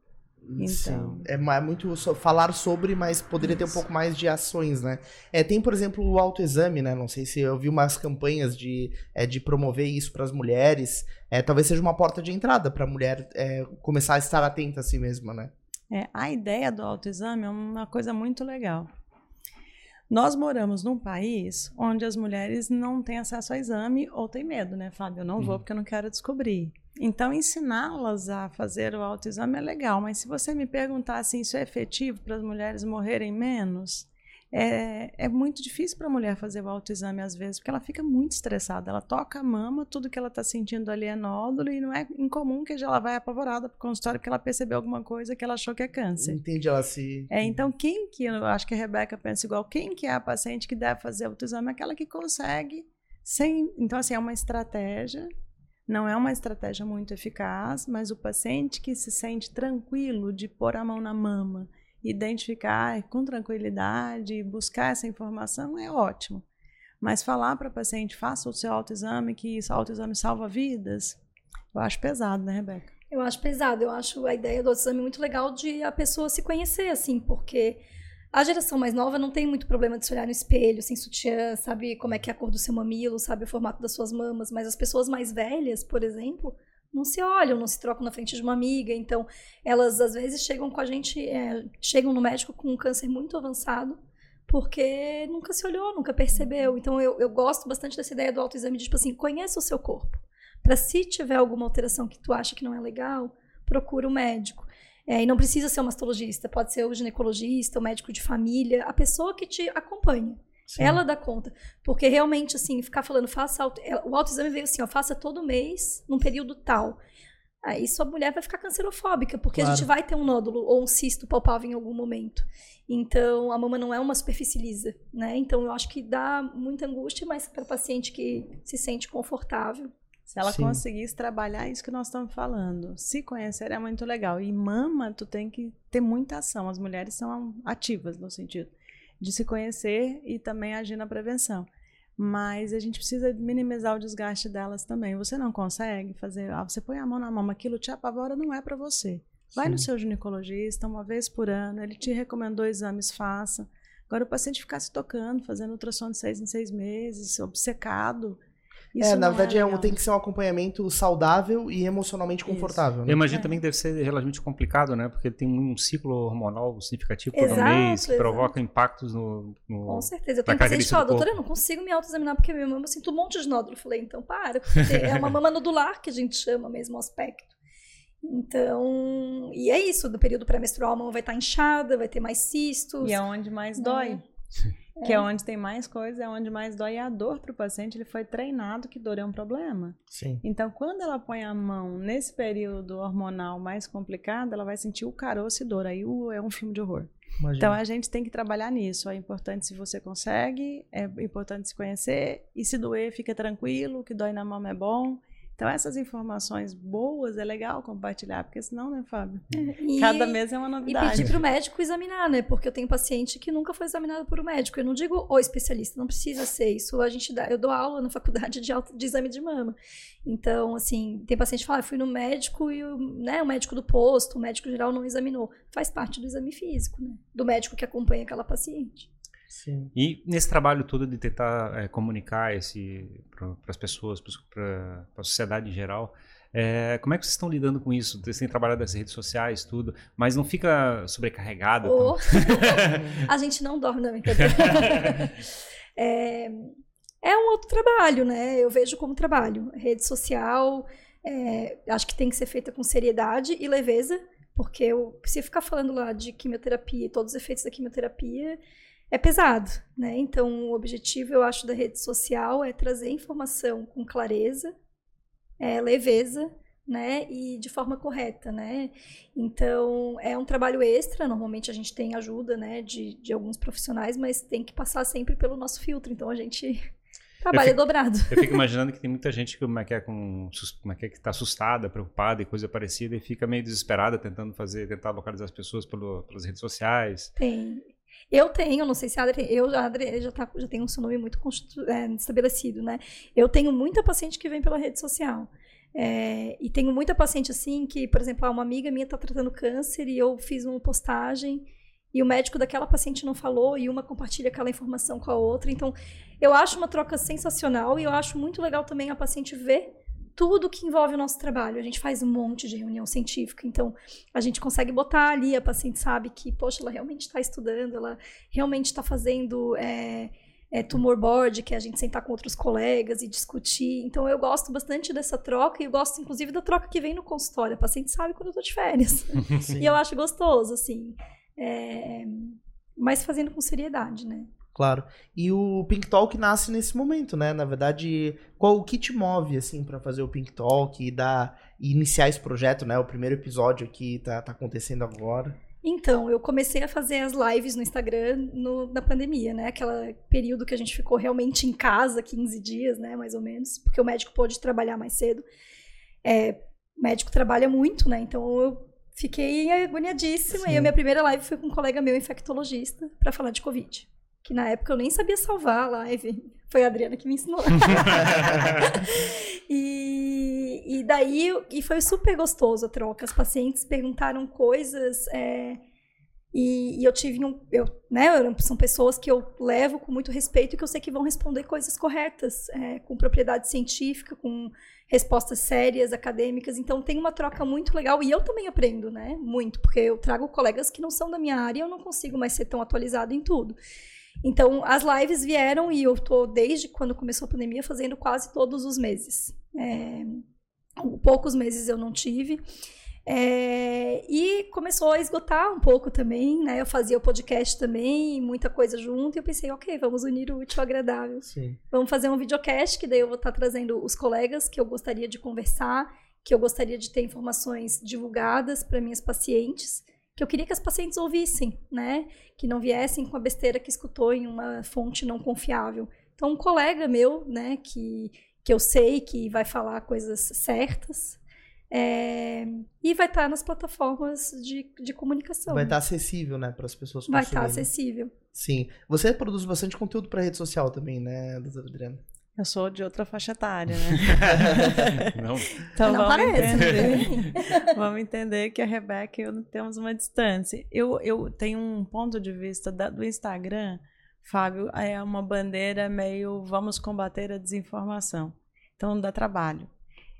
Então. É, é muito so, falar sobre, mas poderia ter um pouco mais de ações, né? É, tem, por exemplo, o autoexame, né? Não sei se eu vi umas campanhas de, é, de promover isso para as mulheres. É, talvez seja uma porta de entrada para a mulher é, começar a estar atenta a si mesma, né? É, a ideia do autoexame é uma coisa muito legal. Nós moramos num país onde as mulheres não têm acesso ao exame ou têm medo, né, Fábio? Eu não vou porque eu não quero descobrir. Então, ensiná-las a fazer o autoexame é legal, mas se você me perguntar assim, isso é efetivo para as mulheres morrerem menos, é, é muito difícil para a mulher fazer o autoexame às vezes, porque ela fica muito estressada. Ela toca a mama, tudo que ela está sentindo ali é nódulo, e não é incomum que ela vai apavorada para o consultório porque ela percebeu alguma coisa que ela achou que é câncer. Entende? Ela se. É, então, quem que, eu acho que a Rebeca pensa igual, quem que é a paciente que deve fazer autoexame? Aquela que consegue, sem. Então, assim, é uma estratégia não é uma estratégia muito eficaz, mas o paciente que se sente tranquilo de pôr a mão na mama, identificar com tranquilidade, buscar essa informação é ótimo. Mas falar para o paciente, faça o seu autoexame, que o autoexame salva vidas, eu acho pesado, né, Rebeca? Eu acho pesado. Eu acho a ideia do autoexame muito legal de a pessoa se conhecer, assim, porque a geração mais nova não tem muito problema de se olhar no espelho, sem sutiã, sabe como é que é a cor do seu mamilo, sabe o formato das suas mamas, mas as pessoas mais velhas, por exemplo, não se olham, não se trocam na frente de uma amiga, então elas às vezes chegam com a gente, é, chegam no médico com um câncer muito avançado, porque nunca se olhou, nunca percebeu. Então eu, eu gosto bastante dessa ideia do autoexame de tipo assim, conheça o seu corpo. Para se tiver alguma alteração que tu acha que não é legal, procura o médico. É, e não precisa ser o mastologista, pode ser o ginecologista, o médico de família, a pessoa que te acompanha. Sim. Ela dá conta. Porque realmente, assim, ficar falando, faça auto, é, o autoexame veio assim, ó, faça todo mês, num período tal. Aí sua mulher vai ficar cancerofóbica, porque claro. a gente vai ter um nódulo ou um cisto palpável em algum momento. Então, a mama não é uma superfície lisa, né? Então, eu acho que dá muita angústia, mas para paciente que se sente confortável, se ela Sim. conseguisse trabalhar isso que nós estamos falando, se conhecer é muito legal. E mama, tu tem que ter muita ação. As mulheres são ativas no sentido de se conhecer e também agir na prevenção. Mas a gente precisa minimizar o desgaste delas também. Você não consegue fazer, ah, você põe a mão na mama, aquilo te apavora, não é para você. Vai Sim. no seu ginecologista uma vez por ano, ele te recomendou exames, faça. Agora o paciente ficar se tocando, fazendo ultrassom de seis em seis meses, obcecado, isso é, na verdade é um, tem que ser um acompanhamento saudável e emocionalmente confortável. Né? Eu imagino é. também que deve ser relativamente complicado, né? Porque tem um ciclo hormonal significativo por um mês que exato. provoca impactos no, no Com certeza. Eu tenho que fala, doutora, eu não consigo me autoexaminar porque minha mama eu sinto um monte de nódulo. Eu falei, então para, é uma mama nodular que a gente chama mesmo o aspecto. Então, e é isso, do período pré-menstrual a mama vai estar inchada, vai ter mais cistos. E é onde mais dói. Né? Que é. é onde tem mais coisa, é onde mais dói a dor para o paciente. Ele foi treinado que dor é um problema. Sim. Então, quando ela põe a mão nesse período hormonal mais complicado, ela vai sentir o caroço e dor. Aí uh, é um filme de horror. Imagina. Então, a gente tem que trabalhar nisso. É importante se você consegue, é importante se conhecer. E se doer, fica tranquilo, que dói na mão é bom. Então, essas informações boas é legal compartilhar, porque senão, né, Fábio? É, e, Cada mês é uma novidade. E pedir para o médico examinar, né? Porque eu tenho paciente que nunca foi examinado por um médico. Eu não digo o especialista, não precisa ser isso. A gente dá, eu dou aula na faculdade de, auto, de exame de mama. Então, assim, tem paciente que fala, ah, fui no médico e o, né, o médico do posto, o médico geral não examinou. Faz parte do exame físico, né? Do médico que acompanha aquela paciente. Sim. E nesse trabalho todo de tentar é, comunicar esse para as pessoas, para a sociedade em geral, é, como é que vocês estão lidando com isso? Vocês têm trabalhado nas redes sociais, tudo, mas não fica sobrecarregada? Oh. a gente não dorme, não, entendeu? é, é um outro trabalho, né? Eu vejo como trabalho. Rede social, é, acho que tem que ser feita com seriedade e leveza, porque eu, se ficar falando lá de quimioterapia e todos os efeitos da quimioterapia, é pesado, né? Então, o objetivo, eu acho, da rede social é trazer informação com clareza, é, leveza, né? E de forma correta, né? Então, é um trabalho extra. Normalmente a gente tem ajuda, né? De, de alguns profissionais, mas tem que passar sempre pelo nosso filtro. Então, a gente trabalha fico, dobrado. Eu fico imaginando que tem muita gente que, como é que, é, com, como é que, é que tá assustada, preocupada e coisa parecida e fica meio desesperada tentando fazer, tentar localizar as pessoas pelo, pelas redes sociais. Tem. Eu tenho, não sei se a Adri, eu, a Adri já, tá, já tem um seu nome muito é, estabelecido, né? Eu tenho muita paciente que vem pela rede social. É, e tenho muita paciente assim que, por exemplo, uma amiga minha está tratando câncer e eu fiz uma postagem e o médico daquela paciente não falou e uma compartilha aquela informação com a outra. Então, eu acho uma troca sensacional e eu acho muito legal também a paciente ver tudo que envolve o nosso trabalho. A gente faz um monte de reunião científica, então a gente consegue botar ali, a paciente sabe que, poxa, ela realmente está estudando, ela realmente está fazendo é, é, tumor board, que é a gente sentar com outros colegas e discutir. Então eu gosto bastante dessa troca e eu gosto, inclusive, da troca que vem no consultório. A paciente sabe quando eu estou de férias. e eu acho gostoso, assim. É, mas fazendo com seriedade, né? Claro. E o Pink Talk nasce nesse momento, né? Na verdade, qual o que te move, assim, para fazer o Pink Talk e, dar, e iniciar esse projeto, né? O primeiro episódio aqui tá, tá acontecendo agora. Então, eu comecei a fazer as lives no Instagram no, na pandemia, né? Aquela período que a gente ficou realmente em casa, 15 dias, né? Mais ou menos, porque o médico pôde trabalhar mais cedo. É, o médico trabalha muito, né? Então eu fiquei agoniadíssima. Sim. E a minha primeira live foi com um colega meu, infectologista, para falar de Covid que na época eu nem sabia salvar a live. Foi a Adriana que me ensinou. e, e daí, e foi super gostoso a troca. As pacientes perguntaram coisas é, e, e, eu tive um, eu, né, são pessoas que eu levo com muito respeito e que eu sei que vão responder coisas corretas, é, com propriedade científica, com respostas sérias, acadêmicas. Então tem uma troca muito legal e eu também aprendo, né? Muito, porque eu trago colegas que não são da minha área e eu não consigo mais ser tão atualizado em tudo. Então, as lives vieram e eu tô, desde quando começou a pandemia, fazendo quase todos os meses. É, poucos meses eu não tive. É, e começou a esgotar um pouco também, né? Eu fazia o podcast também, muita coisa junto, e eu pensei, ok, vamos unir o útil ao agradável. Sim. Vamos fazer um videocast, que daí eu vou estar trazendo os colegas que eu gostaria de conversar, que eu gostaria de ter informações divulgadas para minhas pacientes que eu queria que as pacientes ouvissem, né? Que não viessem com a besteira que escutou em uma fonte não confiável. Então, um colega meu, né, que, que eu sei que vai falar coisas certas, é, e vai estar nas plataformas de, de comunicação. Vai estar acessível, né, para as pessoas Vai estar acessível. Sim. Você produz bastante conteúdo para rede social também, né, doutora Adriana? Eu sou de outra faixa etária, né? Não. Então Não vamos parece. entender. vamos entender que a Rebeca e eu temos uma distância. Eu, eu tenho um ponto de vista da, do Instagram, Fábio, é uma bandeira meio vamos combater a desinformação. Então dá trabalho.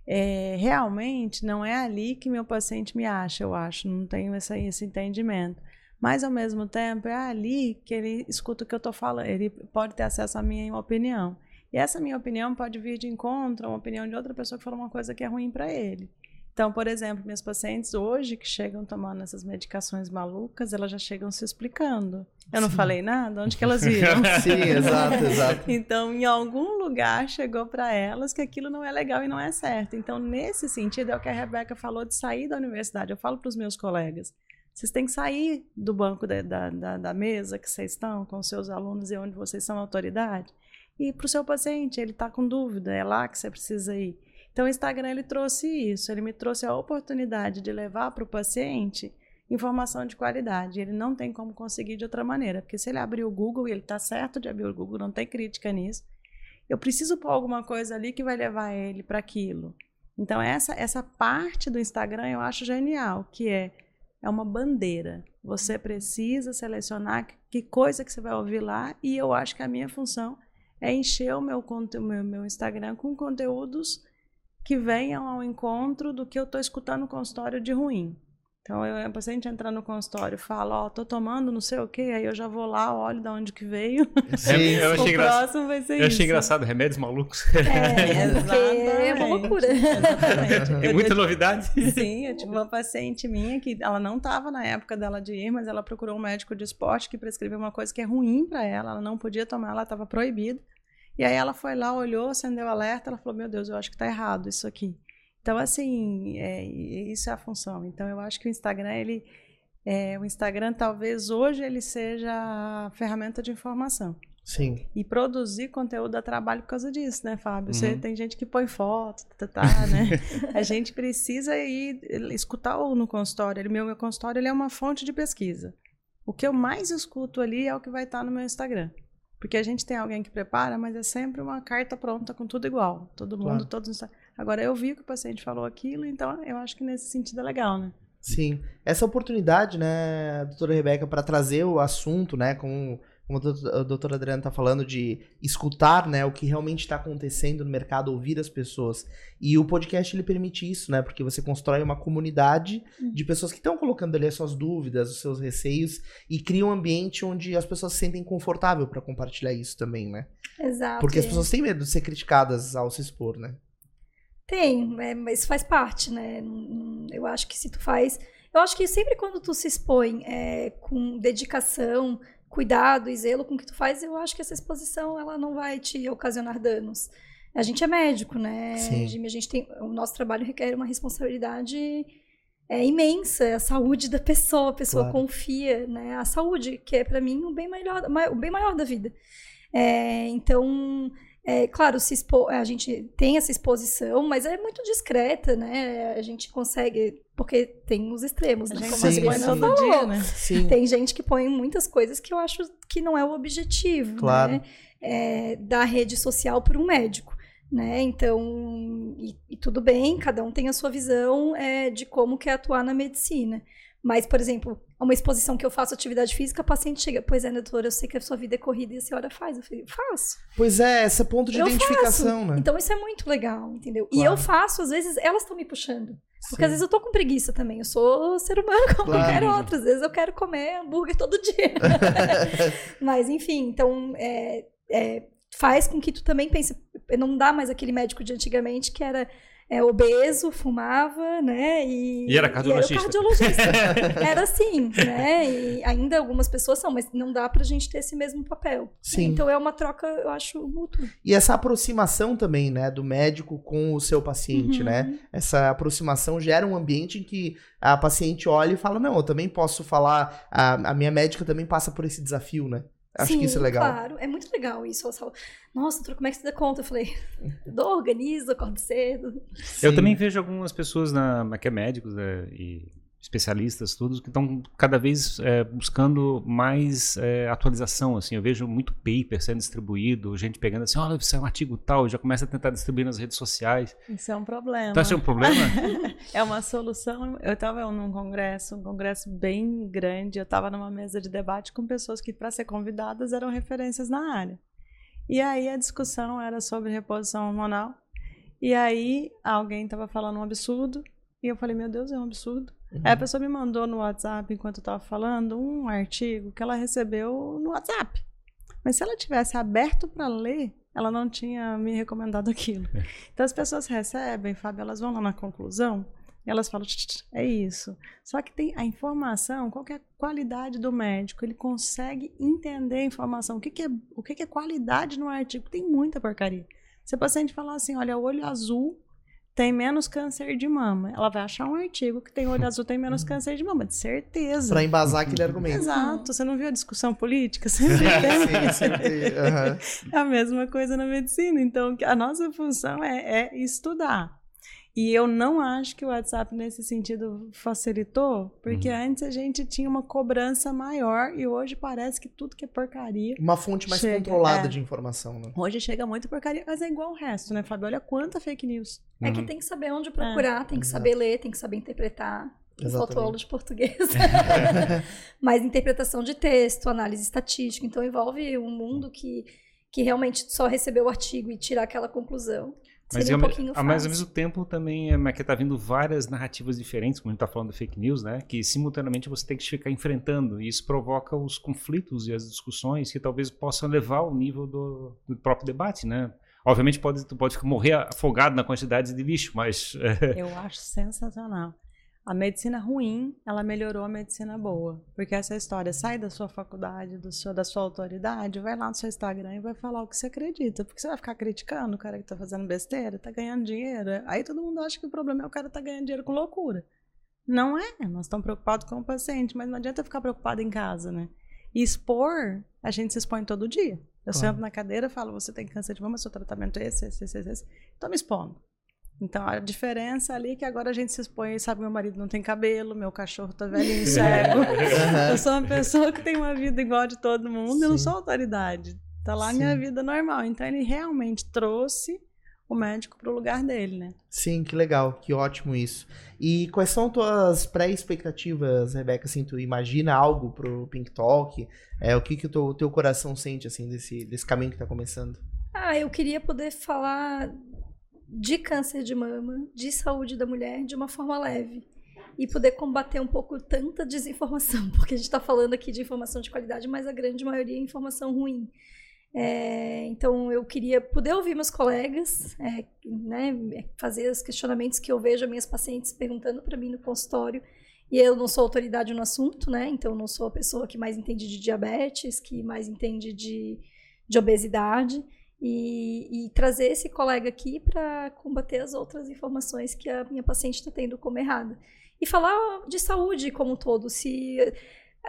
É, realmente não é ali que meu paciente me acha, eu acho, não tenho esse, esse entendimento. Mas ao mesmo tempo é ali que ele escuta o que eu estou falando, ele pode ter acesso à minha opinião. E essa minha opinião pode vir de encontro a uma opinião de outra pessoa que falou uma coisa que é ruim para ele. Então, por exemplo, minhas pacientes hoje que chegam tomando essas medicações malucas, elas já chegam se explicando. Eu não falei nada, onde que elas viram? Sim, exato, exato. Então, em algum lugar chegou para elas que aquilo não é legal e não é certo. Então, nesse sentido, é o que a Rebeca falou de sair da universidade. Eu falo para os meus colegas: vocês têm que sair do banco da, da, da mesa que vocês estão com seus alunos e onde vocês são autoridade e para o seu paciente, ele está com dúvida, é lá que você precisa ir. Então, o Instagram ele trouxe isso, ele me trouxe a oportunidade de levar para o paciente informação de qualidade. Ele não tem como conseguir de outra maneira, porque se ele abrir o Google, e ele está certo de abrir o Google, não tem crítica nisso, eu preciso pôr alguma coisa ali que vai levar ele para aquilo. Então, essa, essa parte do Instagram eu acho genial, que é, é uma bandeira. Você precisa selecionar que coisa que você vai ouvir lá, e eu acho que a minha função é encher o meu, meu, meu Instagram com conteúdos que venham ao encontro do que eu estou escutando no consultório de ruim. Então, eu, a paciente entra no consultório e fala, ó, oh, tô tomando não sei o quê, aí eu já vou lá, olho de onde que veio. Sim, eu achei o engra... próximo vai ser eu isso. achei engraçado, remédios malucos. É, é uma loucura. Exatamente. Tem muita novidade. Sim, eu tive uma paciente minha que ela não estava na época dela de ir, mas ela procurou um médico de esporte que prescreveu uma coisa que é ruim para ela, ela não podia tomar, ela estava proibida. E aí ela foi lá, olhou, acendeu o alerta, ela falou: Meu Deus, eu acho que está errado isso aqui. Então, assim, é, isso é a função. Então, eu acho que o Instagram, ele. É, o Instagram, talvez hoje, ele seja a ferramenta de informação. Sim. E produzir conteúdo dá trabalho por causa disso, né, Fábio? Você Uhum. tem gente que põe foto, tá, tá, né? a gente precisa ir escutar o no consultório. Ele, meu, meu consultório ele é uma fonte de pesquisa. O que eu mais escuto ali é o que vai estar no meu Instagram. Porque a gente tem alguém que prepara, mas é sempre uma carta pronta com tudo igual. Todo mundo, Claro. todos. Agora eu vi que o paciente falou aquilo, então eu acho que nesse sentido é legal, né? Sim. Essa oportunidade, né, doutora Rebeca, para trazer o assunto, né, como, como a doutor- a doutora Adriana tá falando, de escutar, né, o que realmente está acontecendo no mercado, ouvir as pessoas. E o podcast, ele permite isso, né, porque você constrói uma comunidade de pessoas que estão colocando ali as suas dúvidas, os seus receios, e cria um ambiente onde as pessoas se sentem confortável para compartilhar isso também, né? Exato. Porque as pessoas têm medo de ser criticadas ao se expor, né? Tem, é, mas faz parte, né? Eu acho que se tu faz. Eu acho que sempre quando tu se expõe é, com dedicação, cuidado e zelo com o que tu faz, eu acho que essa exposição ela não vai te ocasionar danos. A gente é médico, né, Sim. Jimmy? A gente tem, o nosso trabalho requer uma responsabilidade é imensa, a saúde da pessoa, a pessoa Claro. confia, né? A saúde, que é para mim o bem maior, ma- o bem maior da vida. É, então, é, claro, se expo- a gente tem essa exposição, mas é muito discreta, né? A gente consegue, porque tem os extremos, A né? gente Como Sim, a sim. Falou. dia, né? Sim. Tem gente que põe muitas coisas que eu acho que não é o objetivo, Claro. né? É, da rede social para um médico, né? Então, e, e tudo bem, cada um tem a sua visão é, de como quer atuar na medicina. Mas, por exemplo, uma exposição que eu faço atividade física, a paciente chega, pois é, doutora, eu sei que a sua vida é corrida e a senhora faz. Eu falei, faço. Pois é, esse ponto de Eu identificação, né? Então isso é muito legal, entendeu? E Claro. eu faço, às vezes, elas estão me puxando. Porque Sim. às vezes eu tô com preguiça também. Eu sou ser humano como Claro. qualquer outro. Às vezes eu quero comer hambúrguer todo dia. Mas, enfim, então é, é, faz com que tu também pense. Não dá mais aquele médico de antigamente que era é, obeso, fumava, né? E, E era cardiologista. cardiologista. era assim, né? E ainda algumas pessoas são, mas não dá pra gente ter esse mesmo papel. Sim. Então é uma troca, eu acho, mútua. E essa aproximação também, né, do médico com o seu paciente, Uhum. né? Essa aproximação gera um ambiente em que a paciente olha e fala, não, eu também posso falar, a, a minha médica também passa por esse desafio, né? Acho Sim, que isso é legal. Claro, é muito legal isso. Ela nossa, doutora, como é que você dá conta? Eu falei, dou, organizo, acordo cedo. Eu Sim. também vejo algumas pessoas na, que é médicos né, e especialistas todos que estão cada vez é, buscando mais é, atualização assim eu vejo muito paper sendo distribuído gente pegando assim olha isso é um artigo tal já começa a tentar distribuir nas redes sociais Isso é um problema. então esse é um problema É uma solução. Eu estava num congresso, um congresso bem grande. Eu estava numa mesa de debate com pessoas que, para ser convidadas, eram referências na área. E aí a discussão era sobre reposição hormonal. E aí alguém estava falando um absurdo. E eu falei, meu Deus, é um absurdo. Aí a pessoa me mandou no WhatsApp, enquanto eu estava falando, um artigo que ela recebeu no WhatsApp. Mas se ela tivesse aberto para ler, ela não tinha me recomendado aquilo. Então as pessoas recebem, Fábio, elas vão lá na conclusão e elas falam, "Tch, tch, é isso. Só que tem a informação, qual que é a qualidade do médico? Ele consegue entender a informação. O que, que, é, o que, que é qualidade no artigo? Tem muita porcaria. Se a paciente falar assim, olha, olho azul tem menos câncer de mama, ela vai achar um artigo que tem olho azul tem menos câncer de mama, de certeza. Pra embasar aquele argumento. Exato. Você não viu a discussão política? Sempre tem. Sim, sempre. aham. É a mesma coisa na medicina. Então, a nossa função é, é estudar. E eu não acho que o WhatsApp, nesse sentido, facilitou, porque Uhum. antes a gente tinha uma cobrança maior e hoje parece que tudo que é porcaria. Uma fonte mais Chega, controlada é. de informação, né? Hoje chega muita porcaria, mas é igual o resto, né, Fábio? Olha quanta fake news. É que Uhum. tem que saber onde procurar, tem que Exato. saber ler, tem que saber interpretar. Aula de português. Mas interpretação de texto, análise estatística. Então envolve um mundo que, que realmente só recebeu o artigo e tirar aquela conclusão. Mas, Seria um ao, pouquinho ah, mas ao fácil. mesmo tempo também é que tá vindo várias narrativas diferentes, como a gente tá falando de fake news, né? Que simultaneamente você tem que ficar enfrentando. E isso provoca os conflitos e as discussões que talvez possam levar ao nível do, do próprio debate, né? Obviamente pode, tu pode morrer afogado na quantidade de lixo, mas é, Eu acho sensacional. A medicina ruim, ela melhorou a medicina boa. Porque essa história, sai da sua faculdade, do seu, da sua autoridade, vai lá no seu Instagram e vai falar o que você acredita. Porque você vai ficar criticando o cara que tá fazendo besteira, tá ganhando dinheiro. Aí todo mundo acha que o problema é o cara tá ganhando dinheiro com loucura. Não é, nós estamos preocupados com o paciente, mas não adianta ficar preocupado em casa, né? E expor, a gente se expõe todo dia. Eu Claro. sento na cadeira e falo, você tem câncer de mama, seu tratamento é esse, esse, esse, esse, esse. Tô me expondo. Então, a diferença ali é que agora a gente se expõe, sabe, meu marido não tem cabelo, meu cachorro tá velhinho, cego. Eu sou uma pessoa que tem uma vida igual a de todo mundo, eu não Sim. sou autoridade. Tá lá a Sim. minha vida normal. Então, ele realmente trouxe o médico pro lugar dele, né? Sim, que legal, que ótimo isso. E quais são tuas pré-expectativas, Rebeca? Assim, tu imagina algo pro Pink Talk? É, o que que o teu, teu coração sente, assim, desse, desse caminho que tá começando? Ah, eu queria poder falar de câncer de mama, de saúde da mulher, de uma forma leve. E poder combater um pouco tanta desinformação, porque a gente está falando aqui de informação de qualidade, mas a grande maioria é informação ruim. É, então eu queria poder ouvir meus colegas, é, né, fazer os questionamentos que eu vejo as minhas pacientes perguntando para mim no consultório E eu não sou autoridade no assunto, né? Então, eu não sou a pessoa que mais entende de diabetes, que mais entende de, de obesidade. E, e trazer esse colega aqui para combater as outras informações que a minha paciente está tendo como errada. E falar de saúde como um todo. Se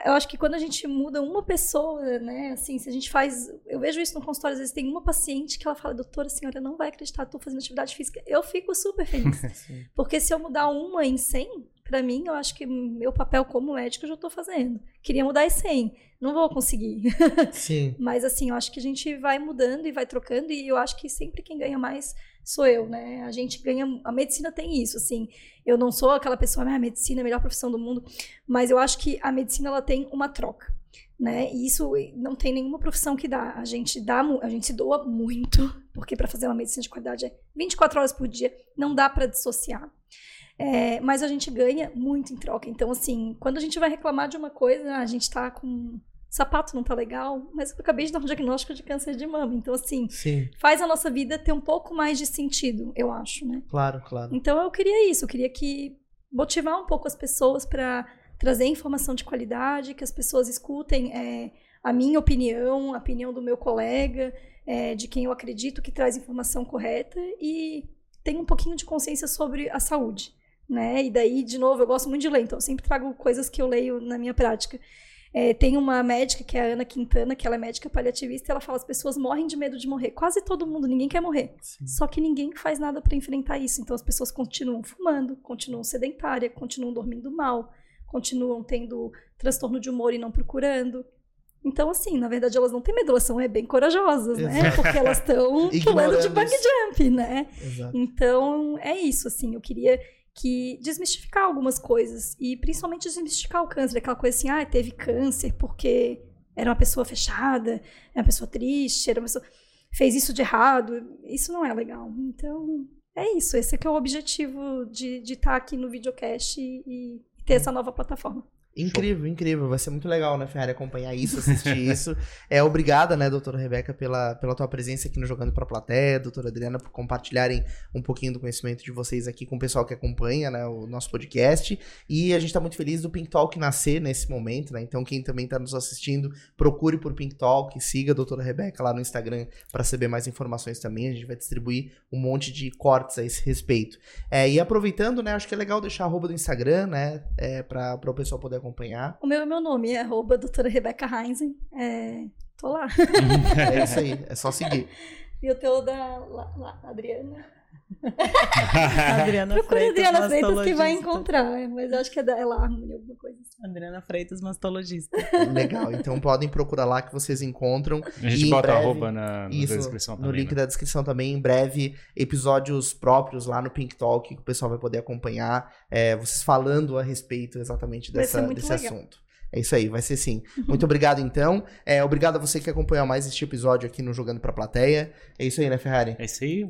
eu acho que quando a gente muda uma pessoa, né, assim, se a gente faz, eu vejo isso no consultório, às vezes tem uma paciente que ela fala, doutora, a senhora não vai acreditar, estou fazendo atividade física, eu fico super feliz, porque se eu mudar uma em 100, para mim, eu acho que meu papel como médico eu já estou fazendo. Queria mudar em 100, não vou conseguir. Sim. Mas assim, eu acho que a gente vai mudando e vai trocando e eu acho que sempre quem ganha mais sou eu, né? A gente ganha, a medicina tem isso, assim. Eu não sou aquela pessoa, ah, a medicina é a melhor profissão do mundo, mas eu acho que a medicina ela tem uma troca. Né? E isso não tem nenhuma profissão que dá. A gente dá, a gente se doa muito, porque para fazer uma medicina de qualidade é 24 horas por dia, não dá para dissociar. É, mas a gente ganha muito em troca. Então, assim, quando a gente vai reclamar de uma coisa, a gente tá com sapato não tá legal, mas eu acabei de dar um diagnóstico de câncer de mama. Então, assim, Sim. faz a nossa vida ter um pouco mais de sentido, eu acho, né? Claro, claro. Então, eu queria isso, eu queria que motivar um pouco as pessoas para trazer informação de qualidade, que as pessoas escutem é, a minha opinião, a opinião do meu colega, é, de quem eu acredito que traz informação correta e tem um pouquinho de consciência sobre a saúde. Né? E daí, de novo, eu gosto muito de ler, então eu sempre trago coisas que eu leio na minha prática. É, tem uma médica, que é a Ana Quintana, que ela é médica paliativista, e ela fala: as pessoas morrem de medo de morrer. Quase todo mundo, ninguém quer morrer. Sim. Só que ninguém faz nada para enfrentar isso. Então as pessoas continuam fumando, continuam sedentárias, continuam dormindo mal, continuam tendo transtorno de humor e não procurando. Então, assim, na verdade, elas não têm medo, elas são é, bem corajosas, né? Exato. Porque elas estão pulando de bug jump, né? Exato. Então, é isso, assim, eu queria que desmistificar algumas coisas e principalmente desmistificar o câncer, aquela coisa assim, ah, teve câncer porque era uma pessoa fechada, era uma pessoa triste, era uma pessoa fez isso de errado, isso não é legal. Então, é isso, esse é que é o objetivo de estar aqui no videocast e, e ter essa nova plataforma. Incrível, incrível. Vai ser muito legal, né, Ferrari, acompanhar isso, assistir isso. É, obrigada, né, doutora Rebeca, pela, pela tua presença aqui no Jogando pra Plateia, doutora Adriana, por compartilharem um pouquinho do conhecimento de vocês aqui com o pessoal que acompanha, né, o nosso podcast. E a gente tá muito feliz do Pink Talk nascer nesse momento, né? Então, quem também tá nos assistindo, procure por Pink Talk, siga a doutora Rebeca lá no Instagram para saber mais informações também. A gente vai distribuir um monte de cortes a esse respeito. É, e aproveitando, né, acho que é legal deixar a arroba do Instagram, né, é, para o pessoal poder acompanhar. O meu é meu nome, é arroba doutora Rebeca Heinzen. É, tô lá. É isso aí, é só seguir. E o teu da lá, lá, Adriana. Adriana Procura Freitas, Adriana Freitas que vai encontrar, mas eu acho que é da é lá, Harmony, alguma coisa assim. Adriana Freitas, mastologista. Legal, então podem procurar lá que vocês encontram. A gente E bota breve- arroba na, na Isso, descrição no também. link né? da descrição também, em breve, episódios próprios lá no Pink Talk, que o pessoal vai poder acompanhar, é, vocês falando a respeito exatamente dessa, desse legal. assunto. É isso aí, vai ser sim. Muito obrigado, então. É, obrigado a você que acompanhou mais este episódio aqui no Jogando Pra Plateia. É isso aí, né, Ferrari? É isso aí.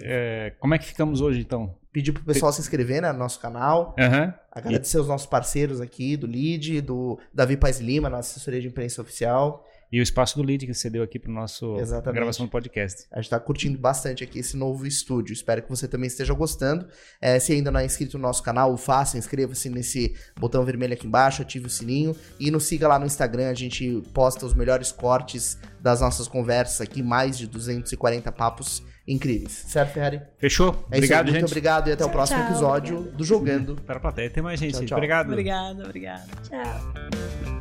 É, como é que ficamos hoje, então? Pedir pro pessoal se inscrever né, no nosso canal. Aham. Agradecer os nossos parceiros aqui, do LID, do Davi Paz Lima, nossa assessoria de imprensa oficial. E o espaço do lead que você deu aqui para nosso Exatamente. gravação do podcast. A gente tá curtindo bastante aqui esse novo estúdio. Espero que você também esteja gostando. É, se ainda não é inscrito no nosso canal, o faça, inscreva-se nesse botão vermelho aqui embaixo, ative o sininho e nos siga lá no Instagram. A gente posta os melhores cortes das nossas conversas aqui, mais de 240 papos incríveis. Certo, Ferrari? Fechou? É isso aí. obrigado, Muito gente. obrigado e até o Tchau, próximo tchau, episódio do Jogando. Para a plateia. Até mais, gente. Tchau, tchau. Obrigado. Obrigada, obrigada. Tchau.